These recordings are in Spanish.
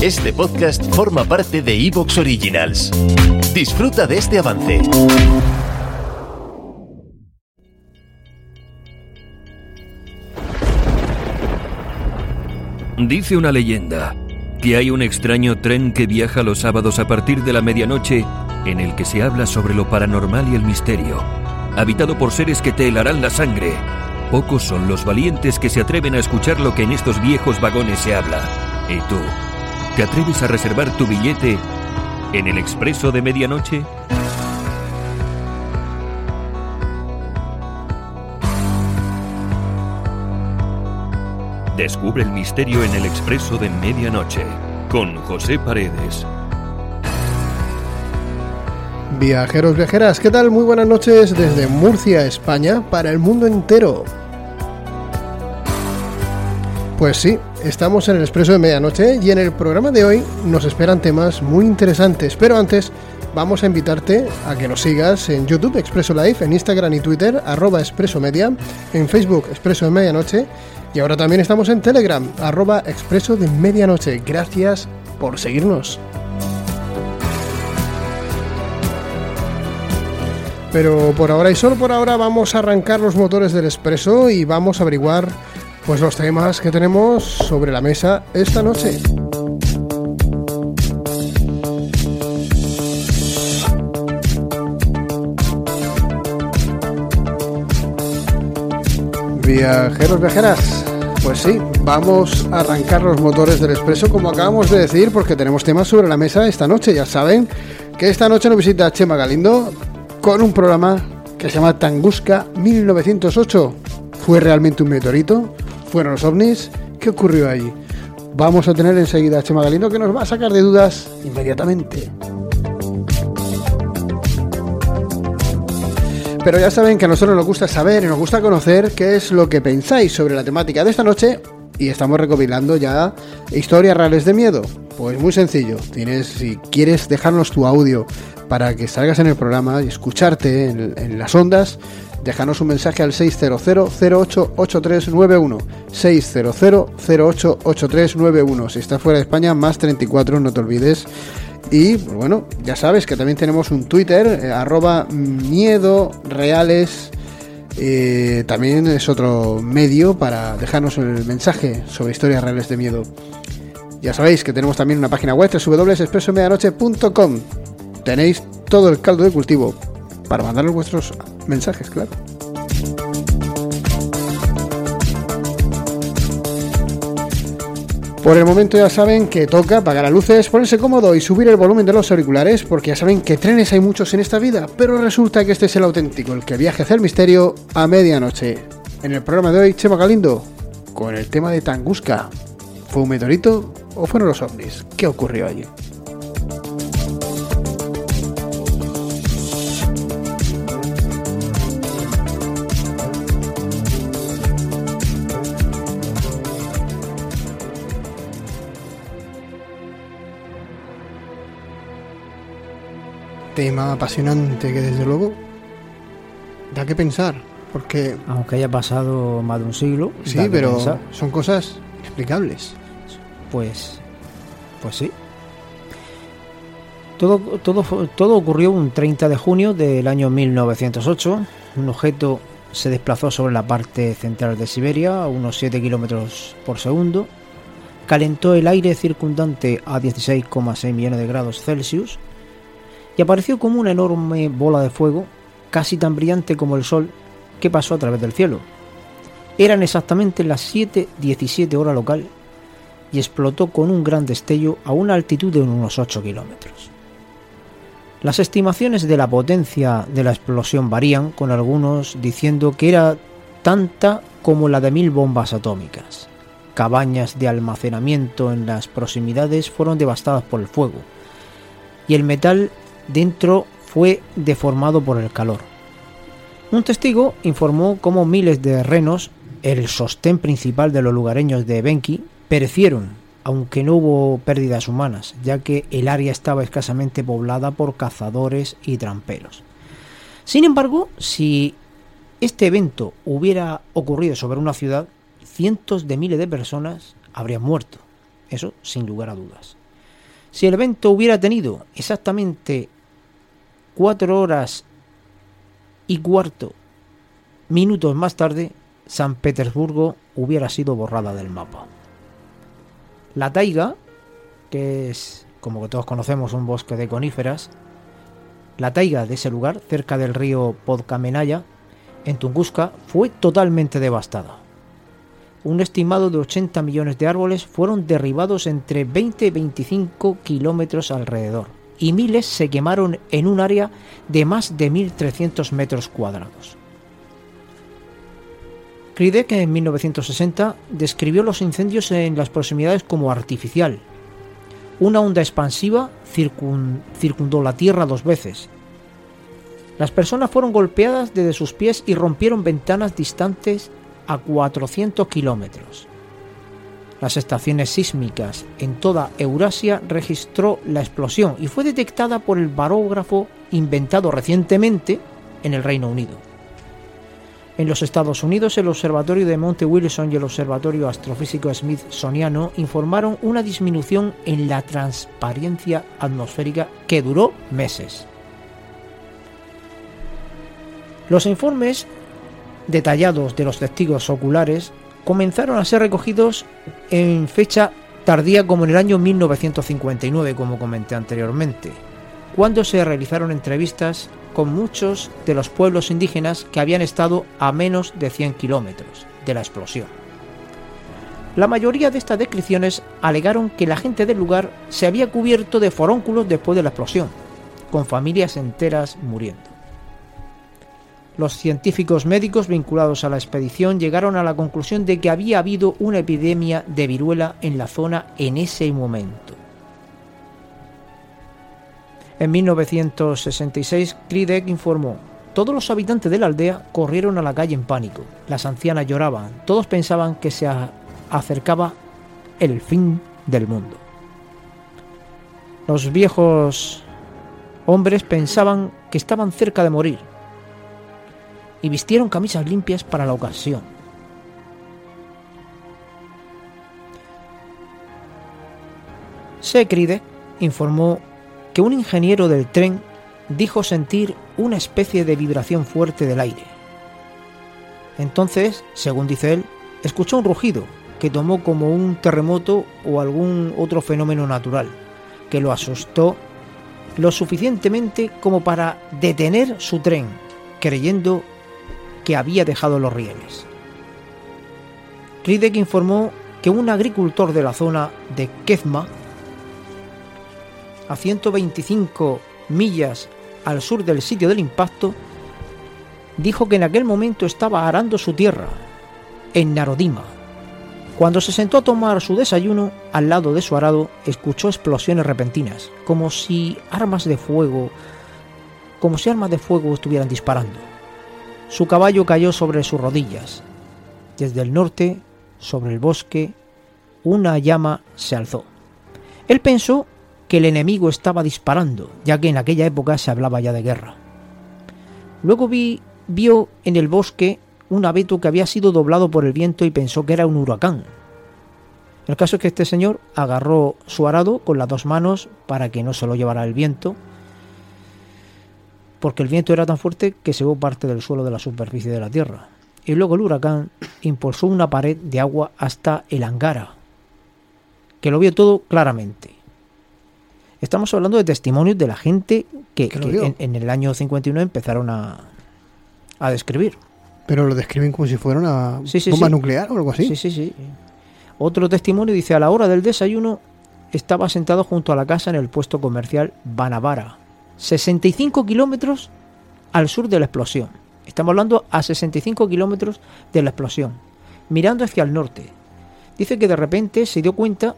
Este podcast forma parte de Evox Originals. Disfruta de este avance. Dice una leyenda que hay un extraño tren que viaja los sábados a partir de la medianoche en el que se habla sobre lo paranormal y el misterio, habitado por seres que te helarán la sangre. Pocos son los valientes que se atreven a escuchar lo que en estos viejos vagones se habla. ¿Y tú? ¿Te atreves a reservar tu billete en el expreso de medianoche? Descubre el misterio en el expreso de medianoche con José Paredes. Viajeros, viajeras, ¿qué tal? Muy buenas noches desde Murcia, España, para el mundo entero. Pues sí, estamos en el Expreso de Medianoche y en el programa de hoy nos esperan temas muy interesantes, pero antes vamos a invitarte a que nos sigas en YouTube Expreso Live, en Instagram y Twitter arroba Expreso Media, en Facebook Expreso de Medianoche y ahora también estamos en Telegram arroba Expreso de Medianoche. Gracias por seguirnos. Pero por ahora y solo por ahora vamos a arrancar los motores del Expreso y vamos a averiguar pues los temas que tenemos sobre la mesa esta noche. Viajeros, viajeras, pues sí, vamos a arrancar los motores del expreso como acabamos de decir porque tenemos temas sobre la mesa esta noche. Ya saben que esta noche nos visita Chema Galindo con un programa que se llama Tanguska 1908. ¿Fue realmente un meteorito? ¿Fueron los ovnis? ¿Qué ocurrió allí? Vamos a tener enseguida a Chema Galindo que nos va a sacar de dudas inmediatamente. Pero ya saben que a nosotros nos gusta saber y nos gusta conocer qué es lo que pensáis sobre la temática de esta noche y estamos recopilando ya historias reales de miedo. Pues muy sencillo, tienes si quieres dejarnos tu audio para que salgas en el programa y escucharte en, en las ondas, déjanos un mensaje al 600-088391. 600-088391. Si estás fuera de España, más 34, no te olvides. Y pues bueno, ya sabes que también tenemos un Twitter, eh, arroba miedo reales. Eh, también es otro medio para dejarnos el mensaje sobre historias reales de miedo. Ya sabéis que tenemos también una página web www.expresomedianoche.com. Tenéis todo el caldo de cultivo para mandarnos vuestros mensajes, claro. Por el momento ya saben que toca apagar las luces, ponerse cómodo y subir el volumen de los auriculares, porque ya saben que trenes hay muchos en esta vida, pero resulta que este es el auténtico, el que viaja hacia el misterio a medianoche. En el programa de hoy, Chema Galindo, con el tema de Tanguska. ¿Fue un meteorito o fueron los ovnis? ¿Qué ocurrió allí? Tema apasionante que desde luego da que pensar, porque... Aunque haya pasado más de un siglo. Sí, pero son cosas explicables. Pues, pues sí. Todo, todo, todo ocurrió un 30 de junio del año 1908. Un objeto se desplazó sobre la parte central de Siberia a unos 7 kilómetros por segundo. Calentó el aire circundante a 16,6 millones de grados Celsius y apareció como una enorme bola de fuego, casi tan brillante como el sol, que pasó a través del cielo. Eran exactamente las 7.17 hora local y explotó con un gran destello a una altitud de unos 8 kilómetros. Las estimaciones de la potencia de la explosión varían, con algunos diciendo que era tanta como la de mil bombas atómicas. Cabañas de almacenamiento en las proximidades fueron devastadas por el fuego, y el metal dentro fue deformado por el calor. Un testigo informó cómo miles de renos, el sostén principal de los lugareños de Benki, perecieron, aunque no hubo pérdidas humanas, ya que el área estaba escasamente poblada por cazadores y tramperos. Sin embargo, si este evento hubiera ocurrido sobre una ciudad, cientos de miles de personas habrían muerto, eso sin lugar a dudas. Si el evento hubiera tenido exactamente cuatro horas y cuarto minutos más tarde, San Petersburgo hubiera sido borrada del mapa. La taiga, que es, como que todos conocemos, un bosque de coníferas, la taiga de ese lugar, cerca del río Podkamenaya, en Tunguska, fue totalmente devastada. Un estimado de 80 millones de árboles fueron derribados entre 20 y 25 kilómetros alrededor, y miles se quemaron en un área de más de 1.300 metros cuadrados. Kridek en 1960 describió los incendios en las proximidades como artificial. Una onda expansiva circundó la Tierra dos veces. Las personas fueron golpeadas desde sus pies y rompieron ventanas distantes a 400 kilómetros. Las estaciones sísmicas en toda Eurasia registró la explosión y fue detectada por el barógrafo inventado recientemente en el Reino Unido. En los Estados Unidos, el Observatorio de Monte Wilson y el Observatorio Astrofísico Smithsoniano informaron una disminución en la transparencia atmosférica que duró meses. Los informes detallados de los testigos oculares comenzaron a ser recogidos en fecha tardía como en el año 1959, como comenté anteriormente, cuando se realizaron entrevistas con muchos de los pueblos indígenas que habían estado a menos de 100 kilómetros de la explosión. La mayoría de estas descripciones alegaron que la gente del lugar se había cubierto de forónculos después de la explosión, con familias enteras muriendo. Los científicos médicos vinculados a la expedición llegaron a la conclusión de que había habido una epidemia de viruela en la zona en ese momento. En 1966, Kridek informó, todos los habitantes de la aldea corrieron a la calle en pánico. Las ancianas lloraban, todos pensaban que se acercaba el fin del mundo. Los viejos hombres pensaban que estaban cerca de morir y vistieron camisas limpias para la ocasión. Sekride informó un ingeniero del tren dijo sentir una especie de vibración fuerte del aire. Entonces, según dice él, escuchó un rugido que tomó como un terremoto o algún otro fenómeno natural, que lo asustó lo suficientemente como para detener su tren, creyendo que había dejado los rieles. Ridek informó que un agricultor de la zona de Kezma a 125 millas al sur del sitio del impacto, dijo que en aquel momento estaba arando su tierra, en Narodima. Cuando se sentó a tomar su desayuno, al lado de su arado, escuchó explosiones repentinas, como si armas de fuego, como si armas de fuego estuvieran disparando. Su caballo cayó sobre sus rodillas. Desde el norte, sobre el bosque, una llama se alzó. Él pensó que el enemigo estaba disparando, ya que en aquella época se hablaba ya de guerra. Luego vi, vio en el bosque un abeto que había sido doblado por el viento y pensó que era un huracán. El caso es que este señor agarró su arado con las dos manos para que no se lo llevara el viento, porque el viento era tan fuerte que se llevó parte del suelo de la superficie de la tierra. Y luego el huracán impulsó una pared de agua hasta el Angara, que lo vio todo claramente. Estamos hablando de testimonios de la gente que, en, el año 51 empezaron a, a describir. Pero lo describen como si fuera una bomba nuclear o algo así. Sí, sí, sí. Otro testimonio dice, a la hora del desayuno estaba sentado junto a la casa en el puesto comercial Banavara, 65 kilómetros al sur de la explosión. Estamos hablando a 65 kilómetros de la explosión, mirando hacia el norte. Dice que de repente se dio cuenta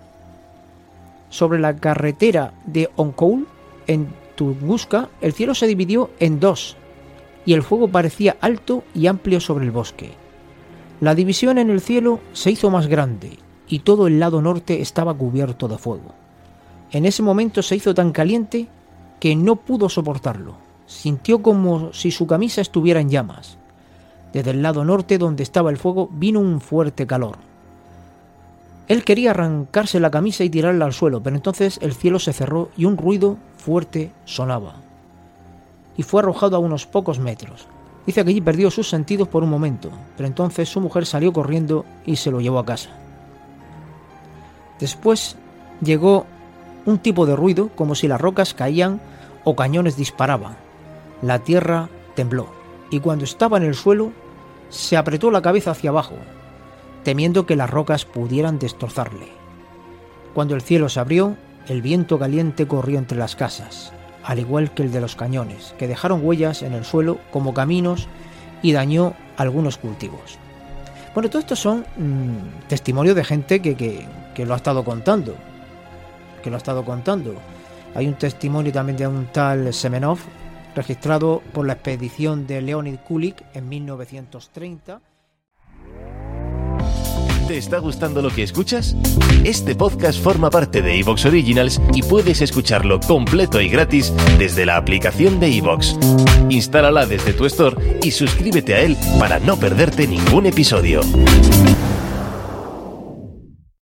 sobre la carretera de Onkoul, en Tunguska, el cielo se dividió en dos y el fuego parecía alto y amplio sobre el bosque. La división en el cielo se hizo más grande y todo el lado norte estaba cubierto de fuego. En ese momento se hizo tan caliente que no pudo soportarlo. Sintió como si su camisa estuviera en llamas. Desde el lado norte donde estaba el fuego vino un fuerte calor Él quería arrancarse la camisa y tirarla al suelo, pero entonces el cielo se cerró y un ruido fuerte sonaba. Y fue arrojado a unos pocos metros. Dice que allí perdió sus sentidos por un momento, pero entonces su mujer salió corriendo y se lo llevó a casa. Después llegó un tipo de ruido como si las rocas caían o cañones disparaban. La tierra tembló y cuando estaba en el suelo se apretó la cabeza hacia abajo temiendo que las rocas pudieran destrozarle. Cuando el cielo se abrió, el viento caliente corrió entre las casas, al igual que el de los cañones, que dejaron huellas en el suelo como caminos y dañó algunos cultivos. Bueno, todo esto son mm, testimonios de gente que, que, lo ha estado contando. Que lo ha estado contando. Hay un testimonio también de un tal Semenov, registrado por la expedición de Leonid Kulik en 1930 ¿Te está gustando lo que escuchas? Este podcast forma parte de Evox Originals y puedes escucharlo completo y gratis desde la aplicación de Evox. Instálala desde tu store y suscríbete a él para no perderte ningún episodio.